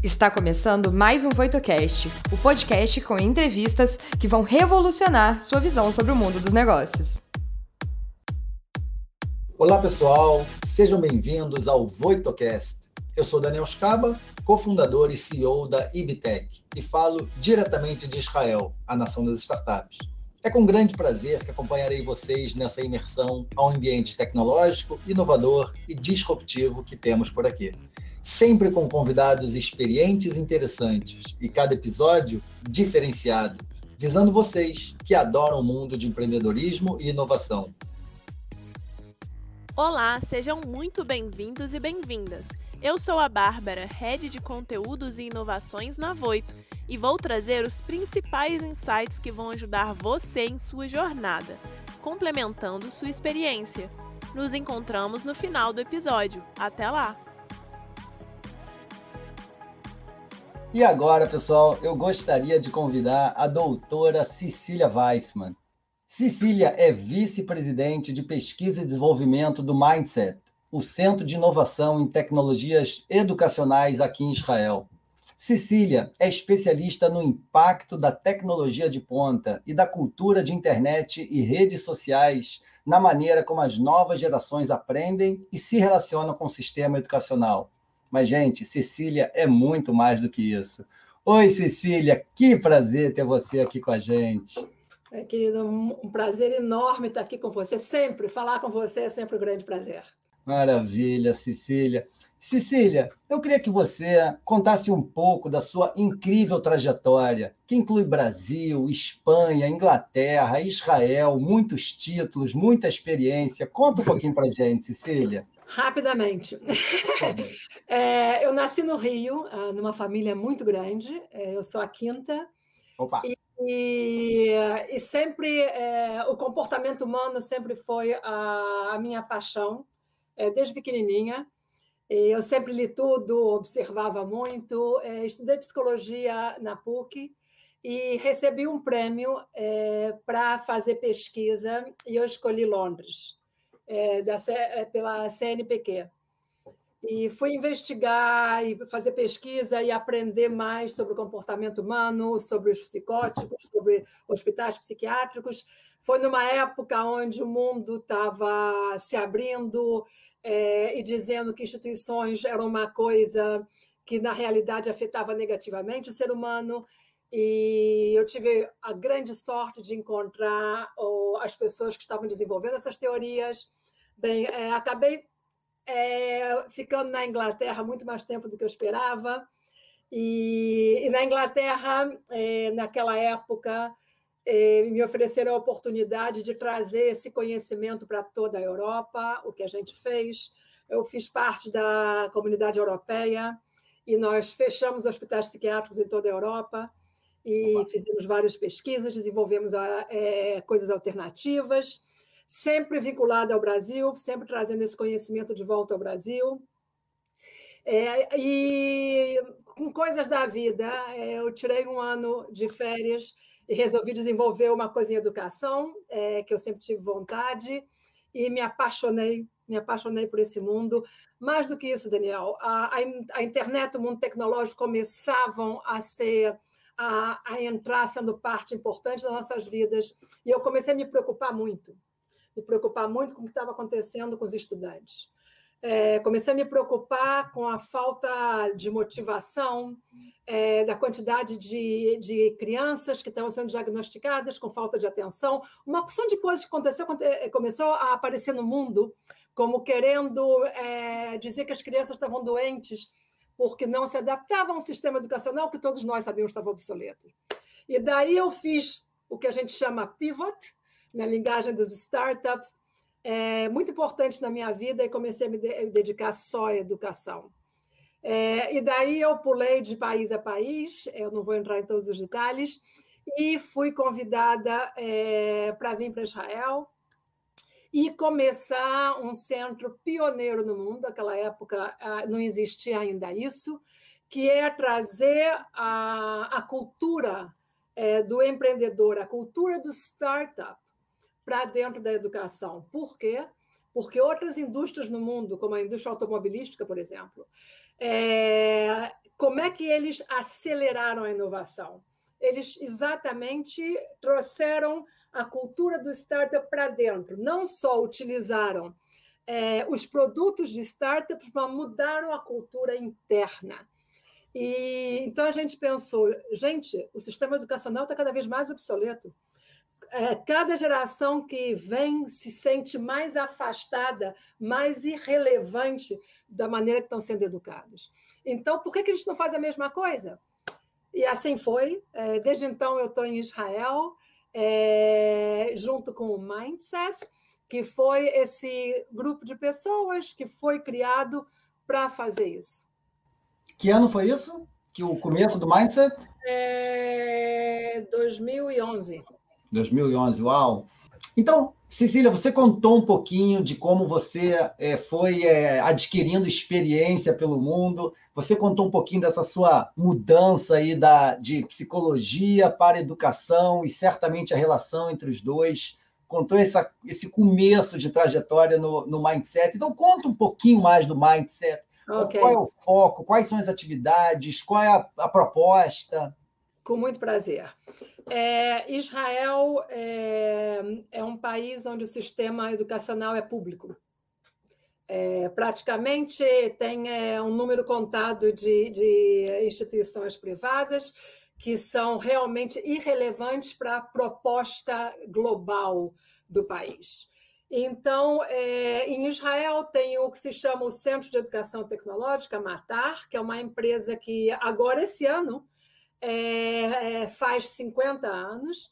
Está começando mais um VoitoCast, o podcast com entrevistas que vão revolucionar sua visão sobre o mundo dos negócios. Olá, pessoal, sejam bem-vindos ao VoitoCast. Eu sou Daniel Scaba, cofundador e CEO da Ibtech, e falo diretamente de Israel, a nação das startups. É com grande prazer que acompanharei vocês nessa imersão ao ambiente tecnológico, inovador e disruptivo que temos por aqui sempre com convidados experientes e interessantes, e cada episódio diferenciado, visando vocês que adoram o mundo de empreendedorismo e inovação. Olá, sejam muito bem-vindos e bem-vindas. Eu sou a Bárbara, Head de Conteúdos e Inovações na Voito, e vou trazer os principais insights que vão ajudar você em sua jornada, complementando sua experiência. Nos encontramos no final do episódio. Até lá! E agora, pessoal, eu gostaria de convidar a doutora Cecília Weissman. Cecília é vice-presidente de pesquisa e desenvolvimento do Mindset, o Centro de Inovação em Tecnologias Educacionais aqui em Israel. Cecília é especialista no impacto da tecnologia de ponta e da cultura de internet e redes sociais na maneira como as novas gerações aprendem e se relacionam com o sistema educacional. Mas, gente, Cecília é muito mais do que isso. Oi, Cecília, que prazer ter você aqui com a gente. É, querido, um prazer enorme estar aqui com você. Sempre, falar com você é sempre um grande prazer. Maravilha, Cecília. Cecília, eu queria que você contasse um pouco da sua incrível trajetória, que inclui Brasil, Espanha, Inglaterra, Israel, muitos títulos, muita experiência. Conta um pouquinho para gente, Cecília. Rapidamente. É, eu nasci no Rio, ah, numa família muito grande. É, eu sou a quinta. Opa. E, e, e sempre é, o comportamento humano sempre foi a, a minha paixão, é, desde pequenininha. Eu sempre li tudo, observava muito. É, estudei psicologia na PUC e recebi um prêmio é, para fazer pesquisa e eu escolhi Londres é, da, é, pela CNPq. E fui investigar e fazer pesquisa e aprender mais sobre o comportamento humano, sobre os psicóticos, sobre hospitais psiquiátricos. Foi numa época onde o mundo estava se abrindo é, e dizendo que instituições eram uma coisa que, na realidade, afetava negativamente o ser humano. E eu tive a grande sorte de encontrar as pessoas que estavam desenvolvendo essas teorias Bem, é, acabei é, ficando na Inglaterra muito mais tempo do que eu esperava. E, e na Inglaterra, é, naquela época, é, me ofereceram a oportunidade de trazer esse conhecimento para toda a Europa, o que a gente fez. Eu fiz parte da comunidade europeia e nós fechamos hospitais psiquiátricos em toda a Europa e Opa. fizemos várias pesquisas, desenvolvemos é, coisas alternativas sempre vinculada ao Brasil, sempre trazendo esse conhecimento de volta ao Brasil. É, e com coisas da vida, é, eu tirei um ano de férias e resolvi desenvolver uma coisa em educação, é, que eu sempre tive vontade, e me apaixonei, me apaixonei por esse mundo. Mais do que isso, Daniel, a, a, a internet, o mundo tecnológico começavam a ser a, a, entrar sendo parte importante das nossas vidas, e eu comecei a me preocupar muito me preocupar muito com o que estava acontecendo com os estudantes. É, comecei a me preocupar com a falta de motivação, é, da quantidade de, de crianças que estavam sendo diagnosticadas com falta de atenção. Uma opção de coisas que aconteceu, é, começou a aparecer no mundo, como querendo é, dizer que as crianças estavam doentes porque não se adaptavam a um sistema educacional que todos nós sabíamos estava obsoleto. E daí eu fiz o que a gente chama pivot, na linguagem dos startups, é muito importante na minha vida e comecei a me dedicar só à educação. É, e daí eu pulei de país a país, eu não vou entrar em todos os detalhes, e fui convidada é, para vir para Israel e começar um centro pioneiro no mundo. Naquela época ah, não existia ainda isso, que é trazer a, a cultura é, do empreendedor, a cultura do startup para dentro da educação. Por quê? Porque outras indústrias no mundo, como a indústria automobilística, por exemplo, é, como é que eles aceleraram a inovação? Eles exatamente trouxeram a cultura do startup para dentro. Não só utilizaram é, os produtos de startups, mas mudaram a cultura interna. E então a gente pensou, gente, o sistema educacional está cada vez mais obsoleto. É, cada geração que vem se sente mais afastada, mais irrelevante da maneira que estão sendo educados. Então, por que, que eles não fazem a mesma coisa? E assim foi. É, desde então, eu estou em Israel, é, junto com o Mindset, que foi esse grupo de pessoas que foi criado para fazer isso. Que ano foi isso? Que o começo do Mindset? É 2011. 2011, uau! Então, Cecília, você contou um pouquinho de como você é, foi é, adquirindo experiência pelo mundo. Você contou um pouquinho dessa sua mudança aí da, de psicologia para educação e certamente a relação entre os dois. Contou essa, esse começo de trajetória no, no Mindset. Então, conta um pouquinho mais do Mindset. Okay. Qual é o foco? Quais são as atividades? Qual é a, a proposta? Com muito prazer. É, Israel é, é, um país onde o sistema educacional é público. É, praticamente tem é, um número contado de, de instituições privadas que são realmente irrelevantes para a proposta global do país. Então, é, em Israel tem o que se chama o Centro de Educação Tecnológica, Matar, que é uma empresa que agora, esse ano, é, é, faz 50 anos,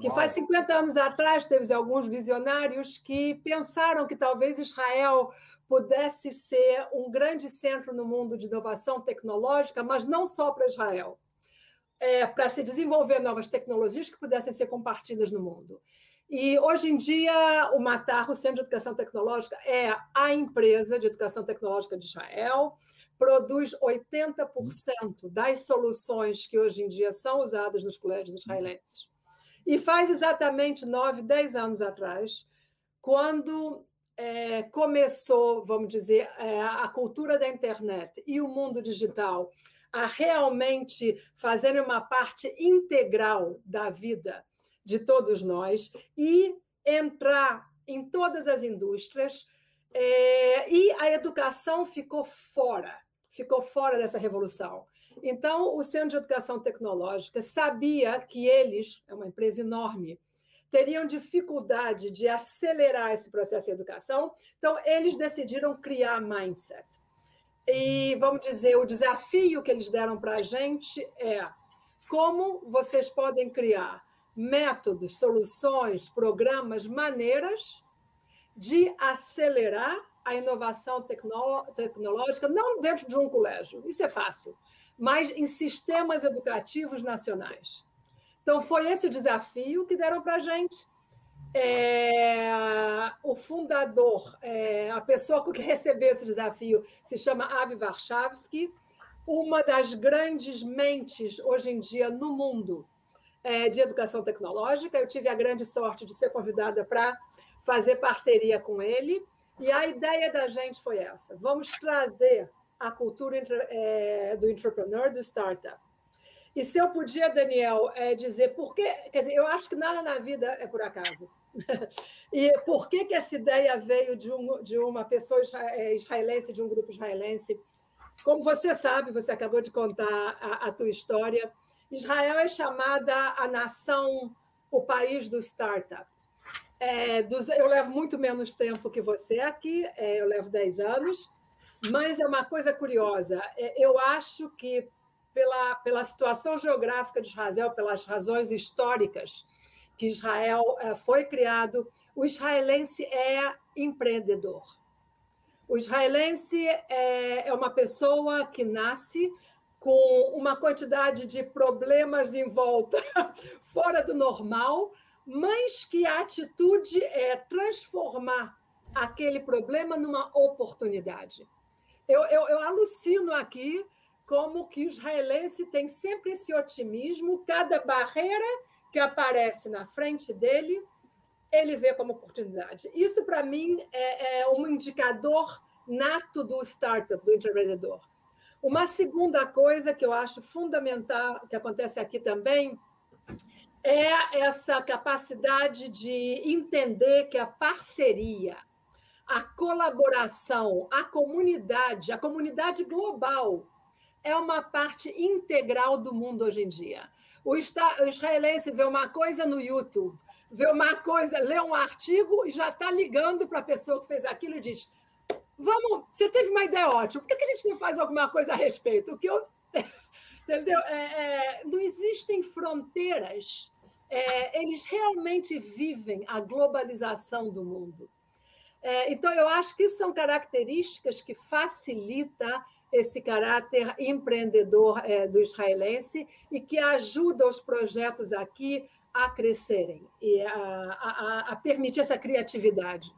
que faz 50 anos atrás teve alguns visionários que pensaram que talvez Israel pudesse ser um grande centro no mundo de inovação tecnológica, mas não só para Israel, é, para se desenvolver novas tecnologias que pudessem ser compartilhadas no mundo. E hoje em dia, o Matar, o Centro de Educação Tecnológica, é a empresa de educação tecnológica de Israel produz 80% das soluções que hoje em dia são usadas nos colégios israelenses. E faz exatamente 9, 10 anos atrás, quando é, começou, vamos dizer, é, a cultura da internet e o mundo digital a realmente fazerem uma parte integral da vida de todos nós e entrar em todas as indústrias, é, e a educação ficou fora ficou fora dessa revolução. Então, o Centro de Educação Tecnológica sabia que eles, é uma empresa enorme, teriam dificuldade de acelerar esse processo de educação, então eles decidiram criar Mindset. E, vamos dizer, o desafio que eles deram para a gente é como vocês podem criar métodos, soluções, programas, maneiras de acelerar a inovação tecnológica, não dentro de um colégio, isso é fácil, mas em sistemas educativos nacionais. Então, foi esse o desafio que deram para a gente. É, o fundador, é, a pessoa que recebeu esse desafio, se chama Avi Warshawski, uma das grandes mentes hoje em dia no mundo é, de educação tecnológica. Eu tive a grande sorte de ser convidada para fazer parceria com ele. E a ideia da gente foi essa: vamos trazer a cultura é, do entrepreneur, do startup. E se eu podia, Daniel, é, dizer por que, quer dizer, eu acho que nada na vida é por acaso. e por que, que essa ideia veio de, um, de uma pessoa é, israelense, de um grupo israelense? Como você sabe, você acabou de contar a, a tua história, Israel é chamada a nação, o país do startup. É, dos, eu levo muito menos tempo que você aqui, é, eu levo 10 anos, mas é uma coisa curiosa. É, eu acho que, pela, pela situação geográfica de Israel, pelas razões históricas que Israel é, foi criado, o israelense é empreendedor. O israelense é, é uma pessoa que nasce com uma quantidade de problemas em volta fora do normal, mas que a atitude é transformar aquele problema numa oportunidade. Eu, eu, eu alucino aqui como que o israelense tem sempre esse otimismo, cada barreira que aparece na frente dele, ele vê como oportunidade. Isso, para mim, é, é um indicador nato do startup, do empreendedor. Uma segunda coisa que eu acho fundamental, que acontece aqui também, é essa capacidade de entender que a parceria, a colaboração, a comunidade, a comunidade global, é uma parte integral do mundo hoje em dia. O israelense vê uma coisa no YouTube, vê uma coisa, lê um artigo e já está ligando para a pessoa que fez aquilo e diz: Vamos, você teve uma ideia ótima, por que a gente não faz alguma coisa a respeito? O que eu. Entendeu? É, é, não existem fronteiras. É, eles realmente vivem a globalização do mundo. É, então, eu acho que isso são características que facilitam esse caráter empreendedor é, do israelense e que ajuda os projetos aqui a crescerem e a, a, a permitir essa criatividade.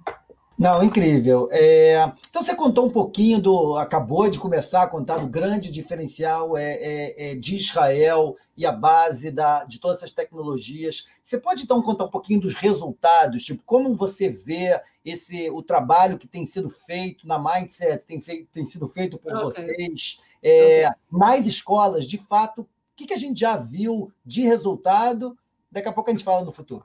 Não, incrível. É, então você contou um pouquinho do. Acabou de começar a contar do grande diferencial é, é, é, de Israel e a base da, de todas essas tecnologias. Você pode então contar um pouquinho dos resultados, tipo, como você vê esse o trabalho que tem sido feito na Mindset, tem, feito, tem sido feito por okay. vocês, é, okay. mais escolas, de fato, o que, que a gente já viu de resultado? Daqui a pouco a gente fala no futuro.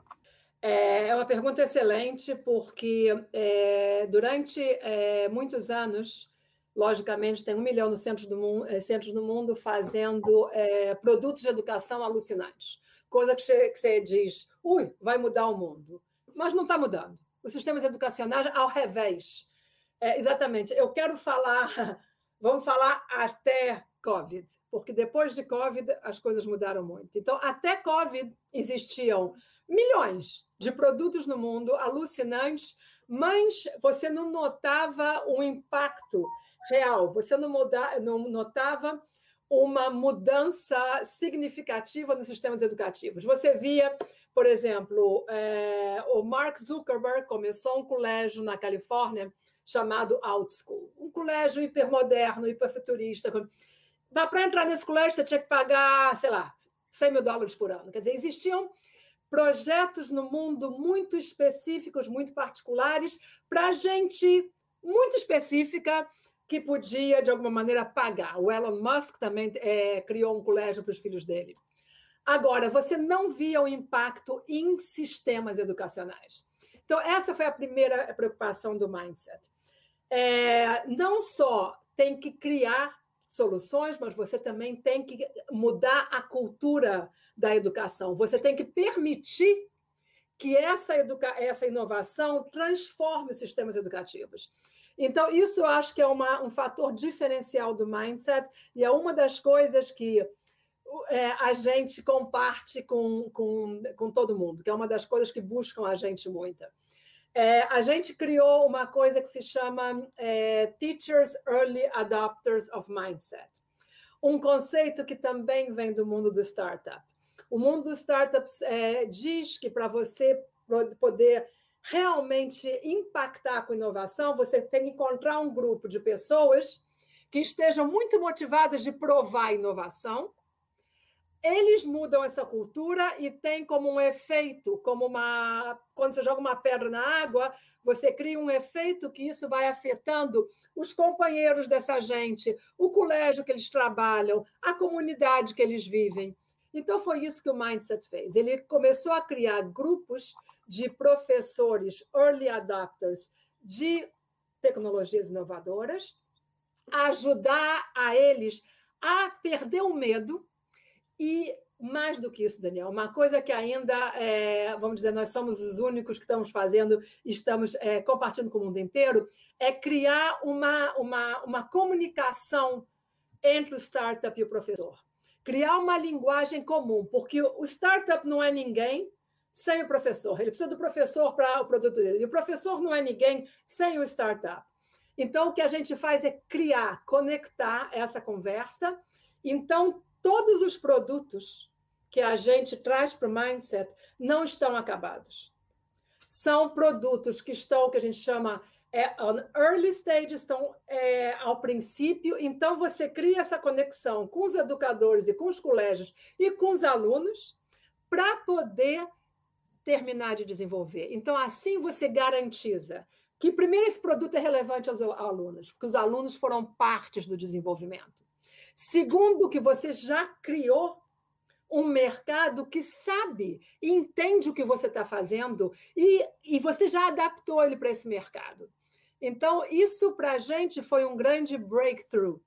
É, é uma pergunta excelente, porque é, durante é, muitos anos, logicamente, tem um milhão no centro do mundo, é, centros do mundo fazendo é, produtos de educação alucinantes. Coisa que você, que você diz, ui, vai mudar o mundo. Mas não está mudando. Os sistemas educacionais, ao revés. É, exatamente. Eu quero falar, vamos falar até Covid, porque depois de Covid as coisas mudaram muito. Então, até Covid existiam milhões de produtos no mundo alucinantes, mas você não notava um impacto real, você não, muda, não notava uma mudança significativa nos sistemas educativos. Você via, por exemplo, é, o Mark Zuckerberg começou um colégio na Califórnia chamado Out School, um colégio hipermoderno, hiperfuturista. Para entrar nesse colégio, você tinha que pagar, sei lá, 100 mil dólares por ano. Quer dizer, existiam projetos no mundo muito específicos, muito particulares, para gente muito específica que podia, de alguma maneira, pagar. O Elon Musk também é, criou um colégio para os filhos dele. Agora, você não via o impacto em sistemas educacionais. Então, essa foi a primeira preocupação do Mindset. É, não só tem que criar soluções, mas você também tem que mudar a cultura da educação. Você tem que permitir que essa, educa essa inovação transforme os sistemas educativos. Então, isso eu acho que é uma, um fator diferencial do mindset e é uma das coisas que é, a gente comparte com, com, com todo mundo, que é uma das coisas que buscam a gente muito. É, a gente criou uma coisa que se chama é, Teachers Early Adopters of Mindset, um conceito que também vem do mundo do startup. O mundo dos startups é, diz que para você poder realmente impactar com inovação, você tem que encontrar um grupo de pessoas que estejam muito motivadas de provar inovação eles mudam essa cultura e tem como um efeito, como uma. Quando você joga uma pedra na água, você cria um efeito que isso vai afetando os companheiros dessa gente, o colégio que eles trabalham, a comunidade que eles vivem. Então, foi isso que o Mindset fez. Ele começou a criar grupos de professores, early adopters, de tecnologias inovadoras, ajudar a eles a perder o medo e mais do que isso, Daniel, uma coisa que ainda, é, vamos dizer, nós somos os únicos que estamos fazendo, estamos é, compartilhando com o mundo inteiro, é criar uma, uma, uma comunicação entre o startup e o professor. Criar uma linguagem comum, porque o startup não é ninguém sem o professor. Ele precisa do professor para o produto dele. E o professor não é ninguém sem o startup. Então, o que a gente faz é criar, conectar essa conversa. Então, todos os produtos que a gente traz para o mindset não estão acabados. São produtos que estão, que a gente chama é, on early stage, estão é, ao princípio, então você cria essa conexão com os educadores e com os colégios e com os alunos para poder terminar de desenvolver. Então, assim você garantiza que, primeiro, esse produto é relevante aos alunos, porque os alunos foram partes do desenvolvimento. Segundo, que você já criou um mercado que sabe e entende o que você está fazendo e, e você já adaptou ele para esse mercado. Então, isso para a gente foi um grande breakthrough,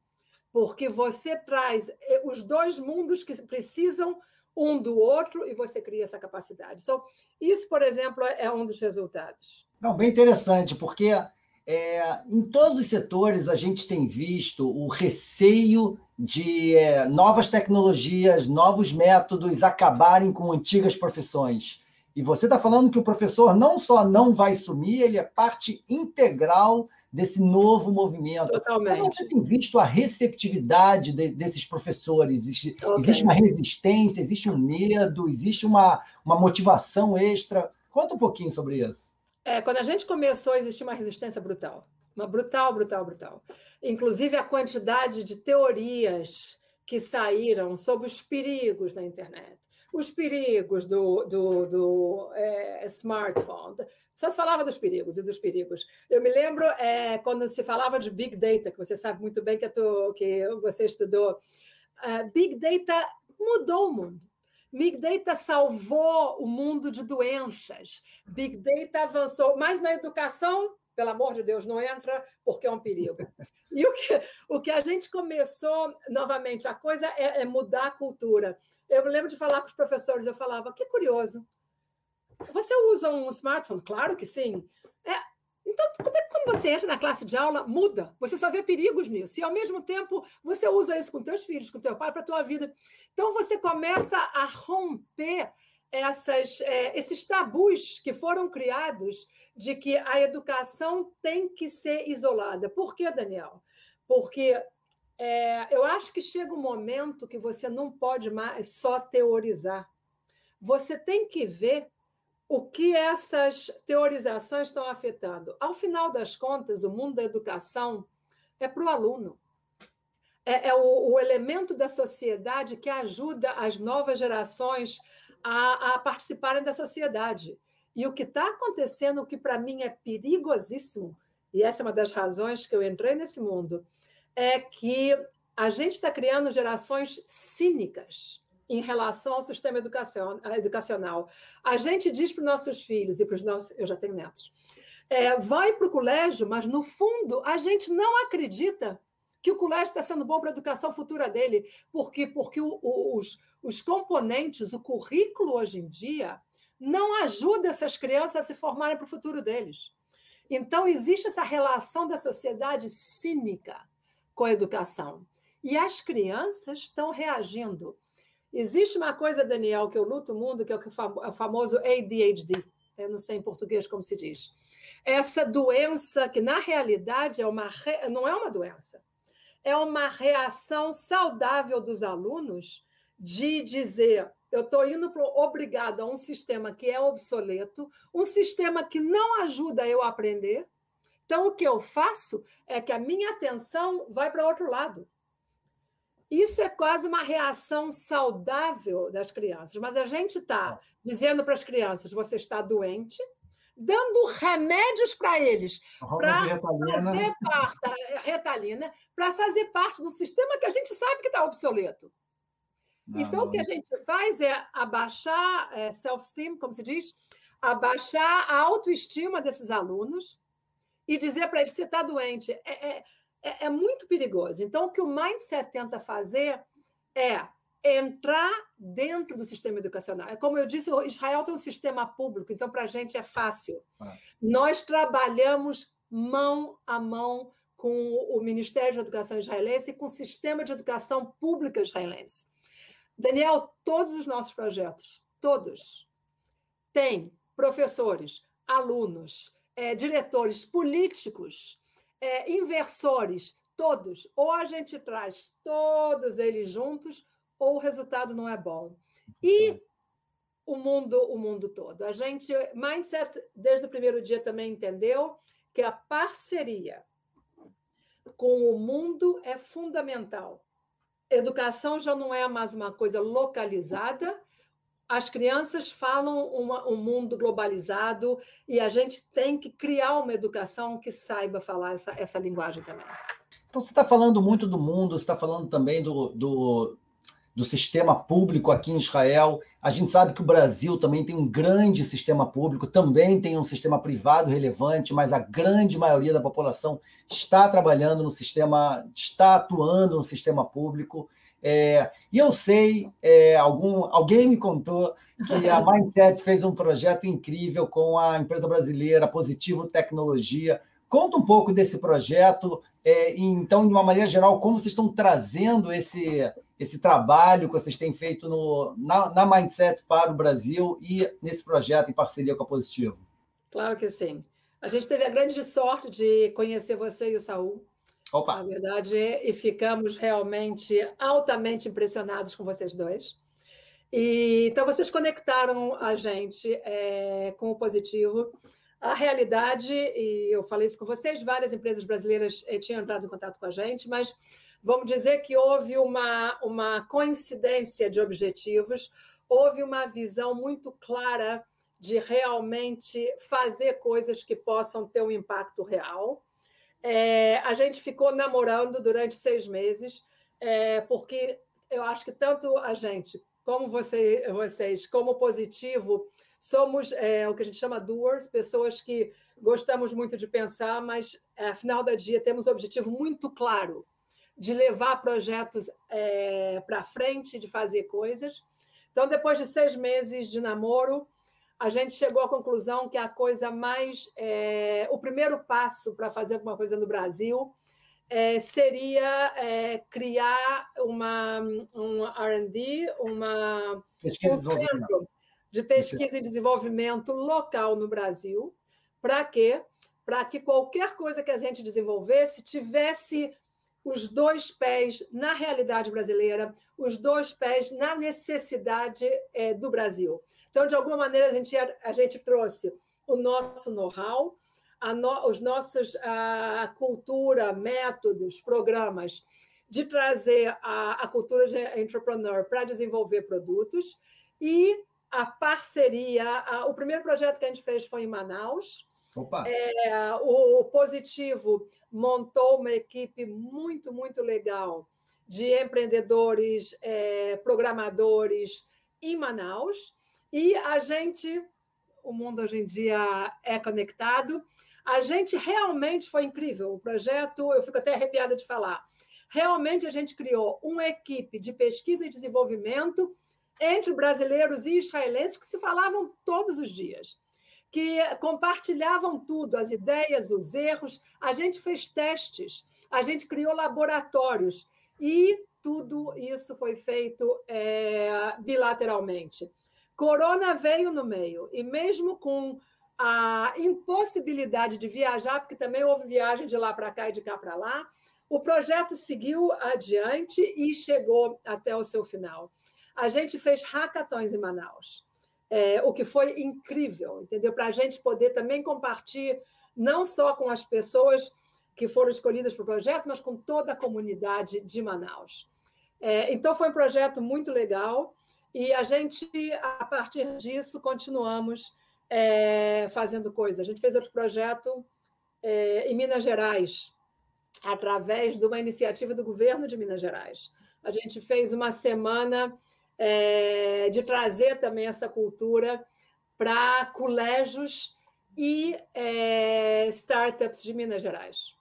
porque você traz eh, os dois mundos que precisam um do outro e você cria essa capacidade. Então, isso, por exemplo, é um dos resultados. Não, bem interessante, porque é, em todos os setores a gente tem visto o receio de é, novas tecnologias, novos métodos acabarem com antigas profissões. E você está falando que o professor não só não vai sumir, ele é parte integral desse novo movimento. Totalmente. Como você tem visto a receptividade de, desses professores? Existe, okay. existe, uma resistência, existe um medo, existe uma, uma motivação extra? Conta um pouquinho sobre isso. É, quando a gente começou, existia uma resistência brutal. Uma brutal, brutal, brutal. Inclusive a quantidade de teorias que saíram sobre os perigos da internet, os perigos do, do, do é, smartphone. Só se falava dos perigos e dos perigos. Eu me lembro é, quando se falava de Big Data, que você sabe muito bem que, tô, que você estudou. Uh, Big Data mudou o mundo. Big Data salvou o mundo de doenças. Big Data avançou mais na educação, pelo amor de Deus, não entra porque é um perigo. E o que, o que a gente começou, novamente, a coisa é, é mudar a cultura. Eu lembro de falar para os professores, eu falava, que curioso. Você usa um smartphone? Claro que sim. É, então, como é que quando você entra na classe de aula, muda? Você só vê perigos nisso. E, ao mesmo tempo, você usa isso com teus filhos, com teu pai, para a tua vida. Então, você começa a romper essas, é, esses tabus que foram criados de que a educação tem que ser isolada. Por quê, Daniel? Porque é, eu acho que chega um momento que você não pode mais só teorizar. Você tem que ver o que essas teorizações estão afetando. Ao final das contas, o mundo da educação é para o aluno. É, é o, o, elemento da sociedade que ajuda as novas gerações a, a participarem da sociedade. E o que está acontecendo, o que para mim é perigosíssimo, e essa é uma das razões que eu entrei nesse mundo, é que a gente está criando gerações cínicas em relação ao sistema educacional. A gente diz para os nossos filhos e para os nossos. Eu já tenho netos. É, vai para o colégio, mas no fundo a gente não acredita que o colégio está sendo bom para a educação futura dele, porque porque o, o, os, os componentes, o currículo hoje em dia não ajuda essas crianças a se formarem para o futuro deles. Então, existe essa relação da sociedade cínica com a educação. E as crianças estão reagindo. Existe uma coisa, Daniel, que eu luto muito, que é, é o famoso ADHD. Eu não sei em português como se diz. Essa doença que, na realidade, é uma re... não é uma doença. É uma reação saudável dos alunos de dizer eu estou indo pro, obrigado a um sistema que é obsoleto, um sistema que não ajuda eu a aprender. Então, o que eu faço é que a minha atenção vai para outro lado. Isso é quase uma reação saudável das crianças, mas a gente está dizendo para as crianças: você está doente, dando remédios para eles para fazer parte retalina para fazer parte do sistema que a gente sabe que está obsoleto. Não, então, o que a gente faz é abaixar é, self-esteem, como se diz, abaixar a autoestima desses alunos e dizer para eles: você está doente. É, é, é, é muito perigoso. Então, o que o Mindset tenta fazer é entrar dentro do sistema educacional. É como eu disse, Israel tem um sistema público, então para a gente é fácil. Ah. Nós trabalhamos mão a mão com o Ministério de Educação israelense e com o sistema de educação pública israelense. Daniel, todos os nossos projetos, todos, têm professores, alunos, é, diretores políticos, é, inversores, todos. Ou a gente traz todos eles juntos, ou o resultado não é bom. E o mundo, o mundo todo. A gente, mindset, desde o primeiro dia também entendeu que a parceria com o mundo é fundamental educação já não é mais uma coisa localizada. As crianças falam uma, um mundo globalizado e a gente tem que criar uma educação que saiba falar essa, essa linguagem também. Então, você está falando muito do mundo, você está falando também do, do, do sistema público aqui em Israel. A gente sabe que o Brasil também tem um grande sistema público, também tem um sistema privado relevante, mas a grande maioria da população está trabalhando no sistema, está atuando no sistema público. É, e eu sei, é, algum, alguém me contou que a Mindset fez um projeto incrível com a empresa brasileira Positivo Tecnologia. Conta um pouco desse projeto, é, então, de uma maneira geral, como vocês estão trazendo esse, esse trabalho que vocês têm feito no, na, na Mindset para o Brasil e nesse projeto em parceria com a Positivo? Claro que sim. A gente teve a grande sorte de conhecer você e o Saul. Opa. Na verdade, e ficamos realmente altamente impressionados com vocês dois. E, então, vocês conectaram a gente é, com o positivo. A realidade, e eu falei isso com vocês, várias empresas brasileiras eh, tinham entrado em contato com a gente, mas vamos dizer que houve uma, uma coincidência de objetivos, houve uma visão muito clara de realmente fazer coisas que possam ter um impacto real. É, a gente ficou namorando durante seis meses, é, porque eu acho que tanto a gente, como você, vocês, como positivo, somos é, o que a gente chama doers, pessoas que gostamos muito de pensar, mas, afinal da dia, temos um objetivo muito claro de levar projetos é, para frente, de fazer coisas. Então, depois de seis meses de namoro, a gente chegou à conclusão que a coisa mais. É, o primeiro passo para fazer alguma coisa no Brasil é, seria é, criar uma, um RD, uma, pesquisa um centro de pesquisa e desenvolvimento local no Brasil. Para quê? Para que qualquer coisa que a gente desenvolvesse tivesse os dois pés na realidade brasileira, os dois pés na necessidade é, do Brasil. Então, de alguma maneira, a gente, a gente trouxe o nosso know-how, no, os nossos a cultura, métodos, programas de trazer a, a cultura de entrepreneur para desenvolver produtos e a parceria. A, o primeiro projeto que a gente fez foi em Manaus. É, o, o Positivo montou uma equipe muito, muito legal de empreendedores, é, programadores em Manaus. E a gente, o mundo hoje em dia é conectado, a gente realmente foi incrível. O projeto, eu fico até arrepiada de falar. Realmente a gente criou uma equipe de pesquisa e desenvolvimento entre brasileiros e israelenses que se falavam todos os dias, que compartilhavam tudo, as ideias, os erros. A gente fez testes, a gente criou laboratórios e tudo isso foi feito é, bilateralmente. Corona veio no meio, e mesmo com a impossibilidade de viajar, porque também houve viagem de lá para cá e de cá para lá, o projeto seguiu adiante e chegou até o seu final. A gente fez hackathons em Manaus, é, o que foi incrível, entendeu? Para a gente poder também compartilhar, não só com as pessoas que foram escolhidas para o projeto, mas com toda a comunidade de Manaus. É, então, foi um projeto muito legal e a gente, a partir disso, continuamos é, fazendo coisas. A gente fez outro projeto é, em Minas Gerais, através de uma iniciativa do governo de Minas Gerais. A gente fez uma semana é, de trazer também essa cultura para colégios e é, startups de Minas Gerais.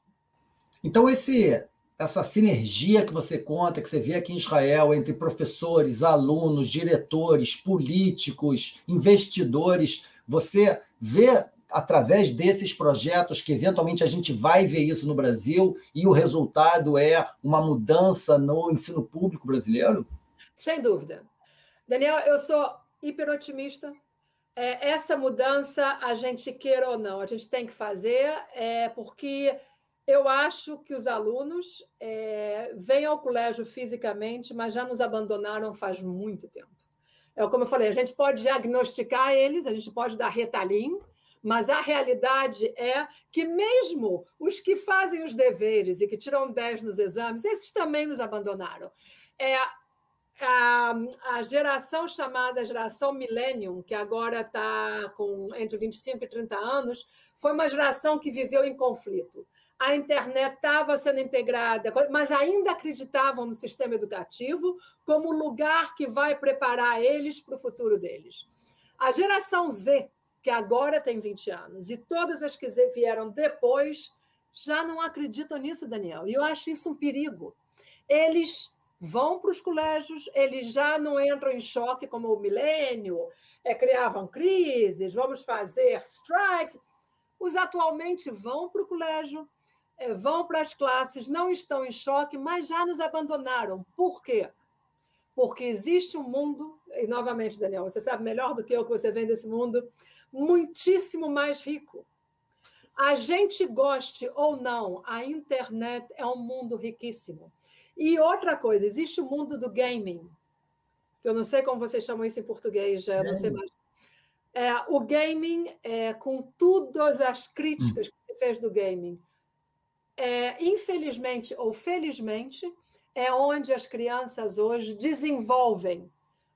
Então, esse, essa sinergia que você conta, que você vê aqui em Israel, entre professores, alunos, diretores, políticos, investidores, você vê através desses projetos que eventualmente a gente vai ver isso no Brasil e o resultado é uma mudança no ensino público brasileiro? Sem dúvida. Daniel, eu sou hiper otimista. É, essa mudança, a gente queira ou não, a gente tem que fazer, é, porque eu acho que os alunos é, vêm ao colégio fisicamente, mas já nos abandonaram faz muito tempo. É como eu falei, a gente pode diagnosticar eles, a gente pode dar retalhinho, mas a realidade é que mesmo os que fazem os deveres e que tiram 10 nos exames, esses também nos abandonaram. É, a, a geração chamada geração Millennium, que agora está com entre 25 e 30 anos, foi uma geração que viveu em conflito. A internet estava sendo integrada, mas ainda acreditavam no sistema educativo como lugar que vai preparar eles para o futuro deles. A geração Z, que agora tem 20 anos, e todas as que vieram depois, já não acreditam nisso, Daniel. E eu acho isso um perigo. Eles vão para os colégios, eles já não entram em choque como o milênio, é, criavam crises, vamos fazer strikes. Os atualmente vão para o colégio, vão para as classes, não estão em choque, mas já nos abandonaram. Por quê? Porque existe um mundo, e novamente, Daniel, você sabe melhor do que eu que você vem desse mundo, muitíssimo mais rico. A gente goste ou não, a internet é um mundo riquíssimo. E outra coisa, existe o mundo do gaming. Eu não sei como vocês chamam isso em português, já não sei mais. É, o gaming, é, com todas as críticas que se fez do gaming, é, infelizmente ou felizmente, é onde as crianças hoje desenvolvem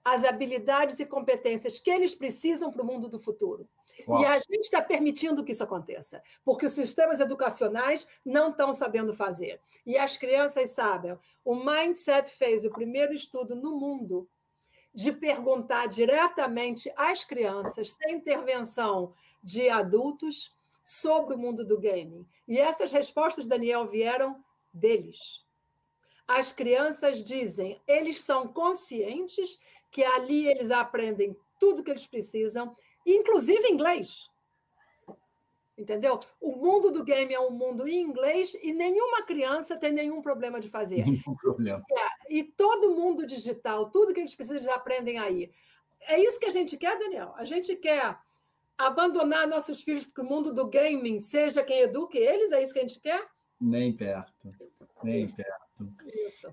as habilidades e competências que eles precisam para o mundo do futuro. Uau. E a gente está permitindo que isso aconteça, porque os sistemas educacionais não estão sabendo fazer. E as crianças sabem. O Mindset fez o primeiro estudo no mundo de perguntar diretamente às crianças, sem intervenção de adultos, sobre o mundo do gaming. E essas respostas, Daniel, vieram deles. As crianças dizem, eles são conscientes que ali eles aprendem tudo que eles precisam, inclusive inglês. Entendeu? O mundo do game é um mundo em inglês e nenhuma criança tem nenhum problema de fazer. Nenhum problema. É, e todo mundo digital, tudo que eles precisam, eles aprendem aí. É isso que a gente quer, Daniel. A gente quer abandonar nossos filhos para o mundo do gaming, seja quem eduque eles, é isso que a gente quer? Nem perto. Nem isso. perto. Isso.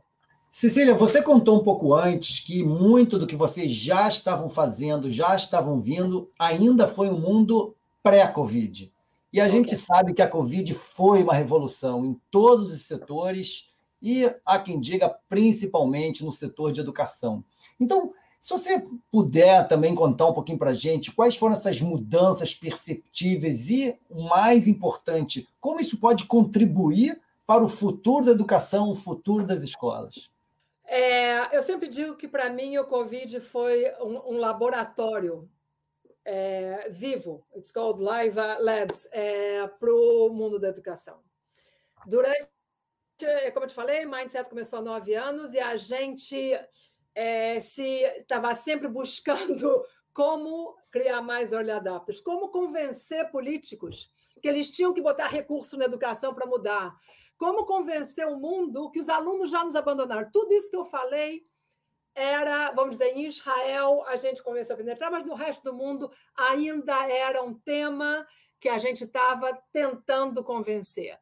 Cecília, você contou um pouco antes que muito do que vocês já estavam fazendo, já estavam vindo, ainda foi um mundo pré-Covid. E a okay. gente sabe que a Covid foi uma revolução em todos os setores e, há quem diga, principalmente no setor de educação. Então, se você puder também contar um pouquinho para a gente quais foram essas mudanças perceptíveis e, mais importante, como isso pode contribuir para o futuro da educação, o futuro das escolas. É, eu sempre digo que, para mim, o Covid foi um, um laboratório é, vivo, it's called Live Labs, é, para o mundo da educação. Durante, como eu te falei, Mindset começou há nove anos e a gente é, se estava sempre buscando como criar mais early adapters, como convencer políticos que eles tinham que botar recurso na educação para mudar, como convencer o mundo que os alunos já nos abandonaram. Tudo isso que eu falei era, vamos dizer, em Israel a gente começou a penetrar, mas no resto do mundo ainda era um tema que a gente estava tentando convencer.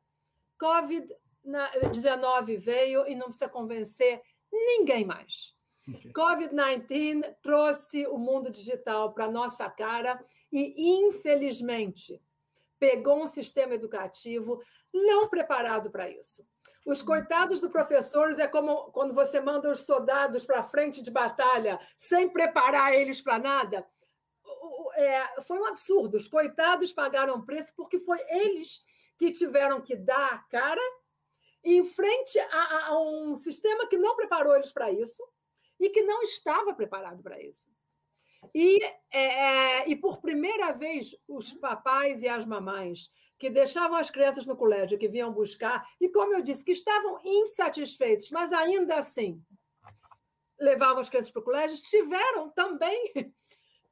Covid-19 veio e não precisa convencer ninguém mais. Okay. Covid-19 trouxe o mundo digital para nossa cara e, infelizmente, pegou um sistema educativo não preparado para isso. Os coitados dos professores é como quando você manda os soldados para a frente de batalha sem preparar eles para nada. É, foi um absurdo. Os coitados pagaram preço porque foi eles que tiveram que dar a cara em frente a, a um sistema que não preparou eles para isso e que não estava preparado para isso. E, é, é, e por primeira vez, os papais e as mamães que deixavam as crianças no colégio, que vinham buscar, e como eu disse, que estavam insatisfeitos, mas ainda assim levavam as crianças para o colégio, tiveram também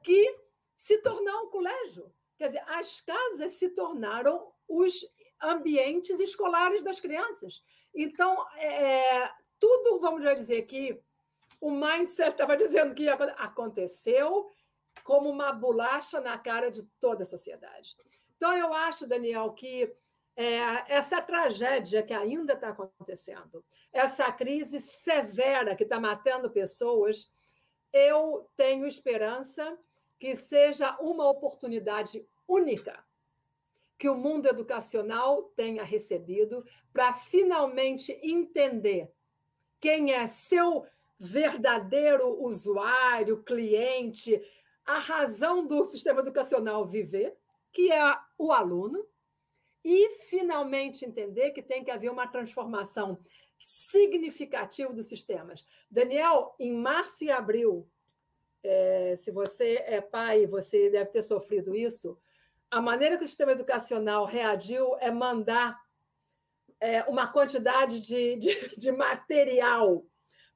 que se tornar um colégio. Quer dizer, as casas se tornaram os ambientes escolares das crianças. Então, é, tudo, vamos dizer que o mindset estava dizendo que aconteceu como uma bolacha na cara de toda a sociedade. Então, eu acho, Daniel, que é, essa tragédia que ainda está acontecendo, essa crise severa que está matando pessoas, eu tenho esperança que seja uma oportunidade única que o mundo educacional tenha recebido para finalmente entender quem é seu verdadeiro usuário, cliente, a razão do sistema educacional viver que é o aluno, e finalmente entender que tem que haver uma transformação significativa dos sistemas. Daniel, em março e abril, é, se você é pai, você deve ter sofrido isso. A maneira que o sistema educacional reagiu é mandar é, uma quantidade de, de, de material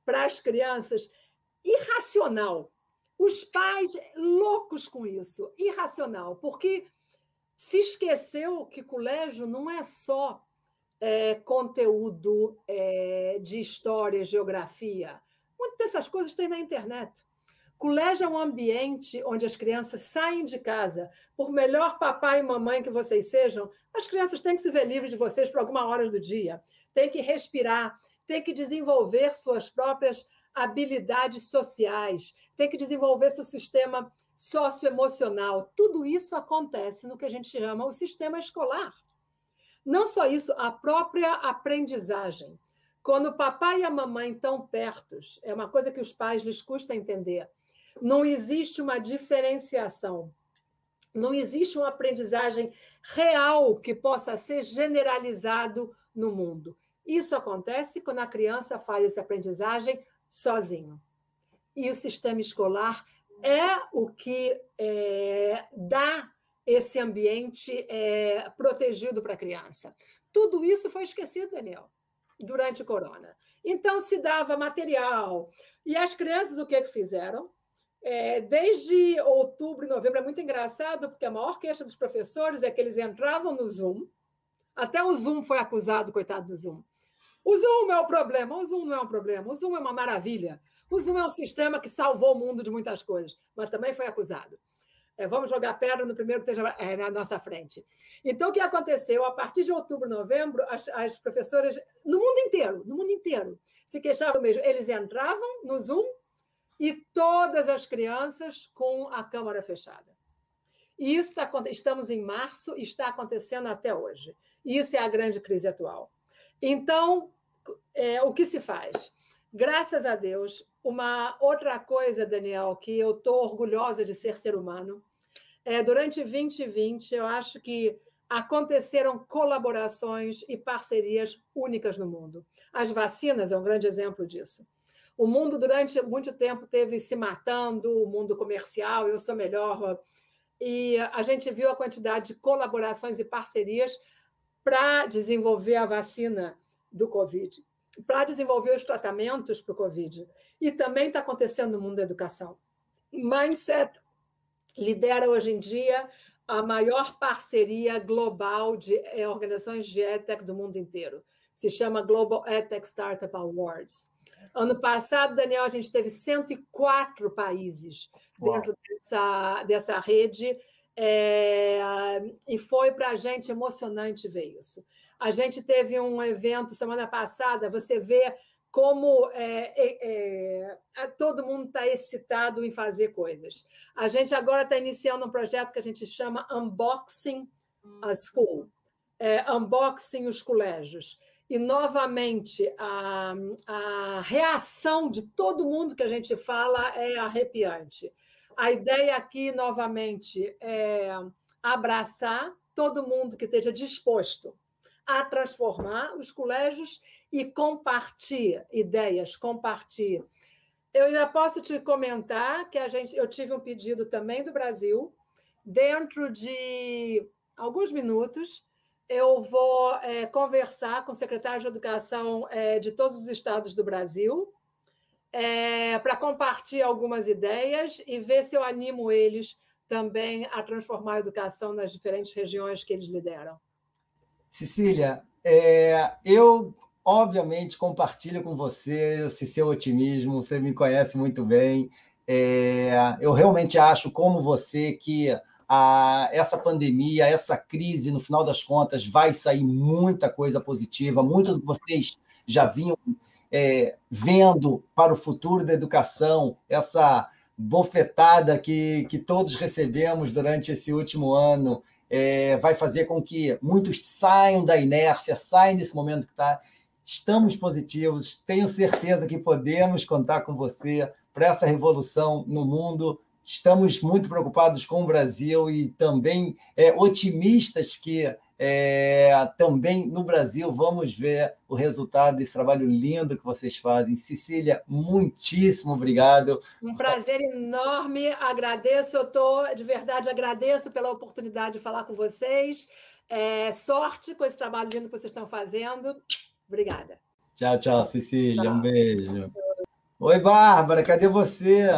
para as crianças irracional. Os pais loucos com isso, irracional, porque se esqueceu que colégio não é só é, conteúdo é, de história, geografia. Muitas dessas coisas tem na internet. Colégio é um ambiente onde as crianças saem de casa. Por melhor papai e mamãe que vocês sejam, as crianças têm que se ver livres de vocês por alguma hora do dia. Tem que respirar, tem que desenvolver suas próprias habilidades sociais, tem que desenvolver seu sistema socioemocional. Tudo isso acontece no que a gente chama o sistema escolar. Não só isso, a própria aprendizagem. Quando o papai e a mamãe estão pertos, é uma coisa que os pais lhes custa entender. Não existe uma diferenciação. Não existe uma aprendizagem real que possa ser generalizado no mundo. Isso acontece quando a criança faz essa aprendizagem sozinho. E o sistema escolar é o que é, dá esse ambiente é, protegido para a criança. Tudo isso foi esquecido, Daniel, durante o corona. Então, se dava material. E as crianças, o que, é que fizeram? É, desde outubro novembro, é muito engraçado, porque a maior queixa dos professores é que eles entravam no Zoom, até o Zoom foi acusado, coitado do Zoom. O Zoom é o problema, o Zoom não é um problema, o Zoom é uma maravilha. O Zoom é um sistema que salvou o mundo de muitas coisas, mas também foi acusado. É, vamos jogar pedra no primeiro que esteja é, na nossa frente. Então, o que aconteceu? A partir de outubro, novembro, as, as professoras, no mundo inteiro, no mundo inteiro, se queixavam mesmo. Eles entravam no Zoom e todas as crianças com a câmara fechada. E isso está, estamos em março e está acontecendo até hoje. Isso é a grande crise atual. Então, é, o que se faz? Graças a Deus, uma outra coisa, Daniel, que eu estou orgulhosa de ser ser humano, é durante 2020, eu acho que aconteceram colaborações e parcerias únicas no mundo. As vacinas é um grande exemplo disso. O mundo, durante muito tempo, teve se matando, o mundo comercial, eu sou melhor. E a gente viu a quantidade de colaborações e parcerias para desenvolver a vacina do Covid, para desenvolver os tratamentos para o Covid. E também está acontecendo no mundo da educação. Mindset lidera hoje em dia a maior parceria global de eh, organizações de EdTech do mundo inteiro. Se chama Global EdTech Startup Awards. Ano passado, Daniel, a gente teve 104 países dentro dessa, dessa rede é, e foi para a gente emocionante ver isso. A gente teve um evento semana passada, você vê como é, é, é todo mundo está excitado em fazer coisas. A gente agora está iniciando um projeto que a gente chama Unboxing a School é, Unboxing os colégios. E, novamente, a, a reação de todo mundo que a gente fala é arrepiante. A ideia aqui, novamente, é abraçar todo mundo que esteja disposto a transformar os colégios e compartilhar ideias, compartilhar. Eu já posso te comentar que a gente, eu tive um pedido também do Brasil, dentro de alguns minutos, eu vou é, conversar com o secretário de Educação é, de todos os estados do Brasil é, para compartilhar algumas ideias e ver se eu animo eles também a transformar a educação nas diferentes regiões que eles lideram. Cecília, é, eu obviamente compartilho com você esse seu otimismo, você me conhece muito bem. É, eu realmente acho, como você, que a, essa pandemia, essa crise, no final das contas, vai sair muita coisa positiva, muitos de vocês já vinham é, vendo para o futuro da educação, essa bofetada que, que todos recebemos durante esse último ano, é, vai fazer com que muitos saiam da inércia, saiam desse momento que está. Estamos positivos, tenho certeza que podemos contar com você para essa revolução no mundo. Estamos muito preocupados com o Brasil e também é, otimistas que é, também no Brasil. Vamos ver o resultado desse trabalho lindo que vocês fazem. Cecília, muitíssimo obrigado. Um prazer enorme, agradeço, eu estou, de verdade, agradeço pela oportunidade de falar com vocês. É, sorte com esse trabalho lindo que vocês estão fazendo. Obrigada. Tchau, tchau, Cecília. Tchau. Um beijo. Oi, Bárbara, cadê você?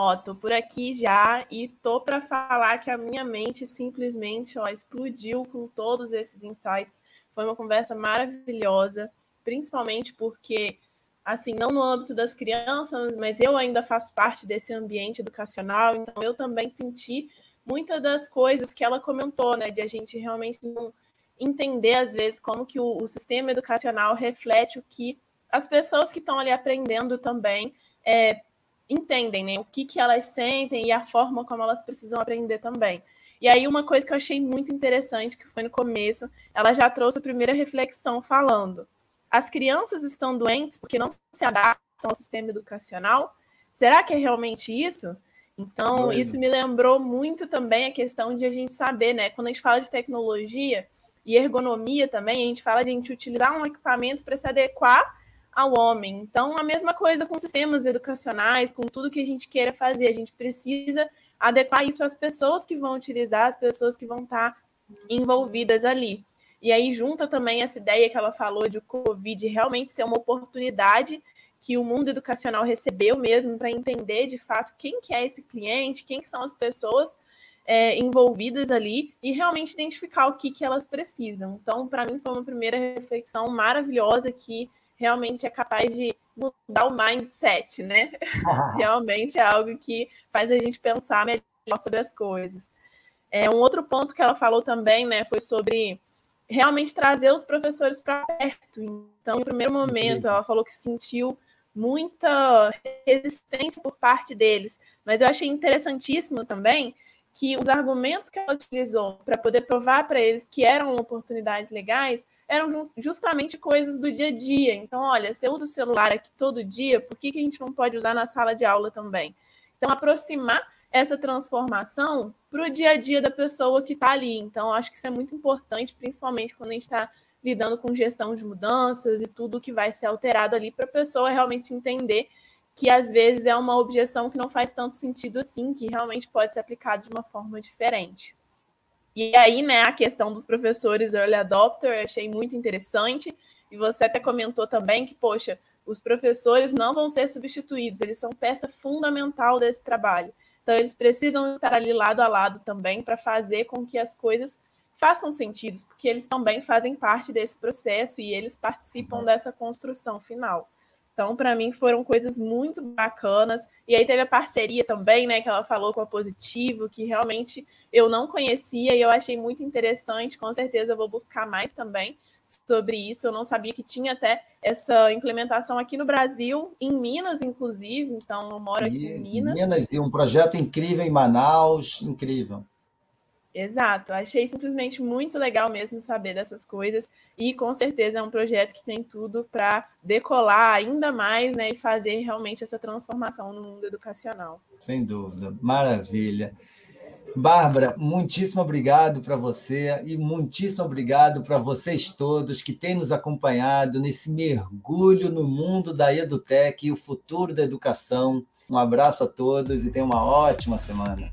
Ó, tô por aqui já e tô para falar que a minha mente simplesmente, ó, explodiu com todos esses insights. Foi uma conversa maravilhosa, principalmente porque assim, não no âmbito das crianças, mas eu ainda faço parte desse ambiente educacional, então eu também senti muitas das coisas que ela comentou, né, de a gente realmente não entender às vezes como que o, o sistema educacional reflete o que as pessoas que estão ali aprendendo também é, entendem, né? O que, que elas sentem e a forma como elas precisam aprender também. E aí, uma coisa que eu achei muito interessante, que foi no começo, ela já trouxe a primeira reflexão falando: as crianças estão doentes porque não se adaptam ao sistema educacional? Será que é realmente isso? Então, isso me lembrou muito também a questão de a gente saber, né? Quando a gente fala de tecnologia e ergonomia também, a gente fala de a gente utilizar um equipamento para se adequar ao homem. Então, a mesma coisa com sistemas educacionais, com tudo que a gente queira fazer. A gente precisa adequar isso às pessoas que vão utilizar, às pessoas que vão estar envolvidas ali. E aí junta também essa ideia que ela falou de o Covid realmente ser uma oportunidade que o mundo educacional recebeu mesmo para entender de fato quem que é esse cliente, quem que são as pessoas é, envolvidas ali e realmente identificar o que, que elas precisam. Então, para mim, foi uma primeira reflexão maravilhosa que realmente é capaz de mudar o mindset, né? realmente é algo que faz a gente pensar melhor sobre as coisas. É, um outro ponto que ela falou também, né, foi sobre realmente trazer os professores para perto. Então, no primeiro momento, ela falou que sentiu muita resistência por parte deles, mas eu achei interessantíssimo também que os argumentos que ela utilizou para poder provar para eles que eram oportunidades legais eram justamente coisas do dia a dia. Então, olha, você usa o celular aqui todo dia, por que, que a gente não pode usar na sala de aula também? Então, aproximar essa transformação para o dia a dia da pessoa que está ali. Então, acho que isso é muito importante, principalmente quando a gente está lidando com gestão de mudanças e tudo que vai ser alterado ali para a pessoa realmente entender que às vezes é uma objeção que não faz tanto sentido assim, que realmente pode ser aplicada de uma forma diferente. E aí, né, a questão dos professores early adopter, eu achei muito interessante. E você até comentou também que, poxa, os professores não vão ser substituídos, eles são peça fundamental desse trabalho. Então, eles precisam estar ali lado a lado também para fazer com que as coisas façam sentido, porque eles também fazem parte desse processo e eles participam uhum. dessa construção final. Então, para mim, foram coisas muito bacanas. E aí teve a parceria também, né, que ela falou com a Positivo, que realmente eu não conhecia e eu achei muito interessante. Com certeza eu vou buscar mais também sobre isso. Eu não sabia que tinha até essa implementação aqui no Brasil, em Minas, inclusive. Então, eu moro aqui e, em Minas. Minas, e um projeto incrível em Manaus, incrível. Exato, achei simplesmente muito legal mesmo saber dessas coisas e com certeza é um projeto que tem tudo para decolar ainda mais, né, e fazer realmente essa transformação no mundo educacional. Sem dúvida, maravilha. Bárbara, muitíssimo obrigado para você e muitíssimo obrigado para vocês todos que têm nos acompanhado nesse mergulho no mundo da EduTech e o futuro da educação. Um abraço a todos e tenham uma ótima semana.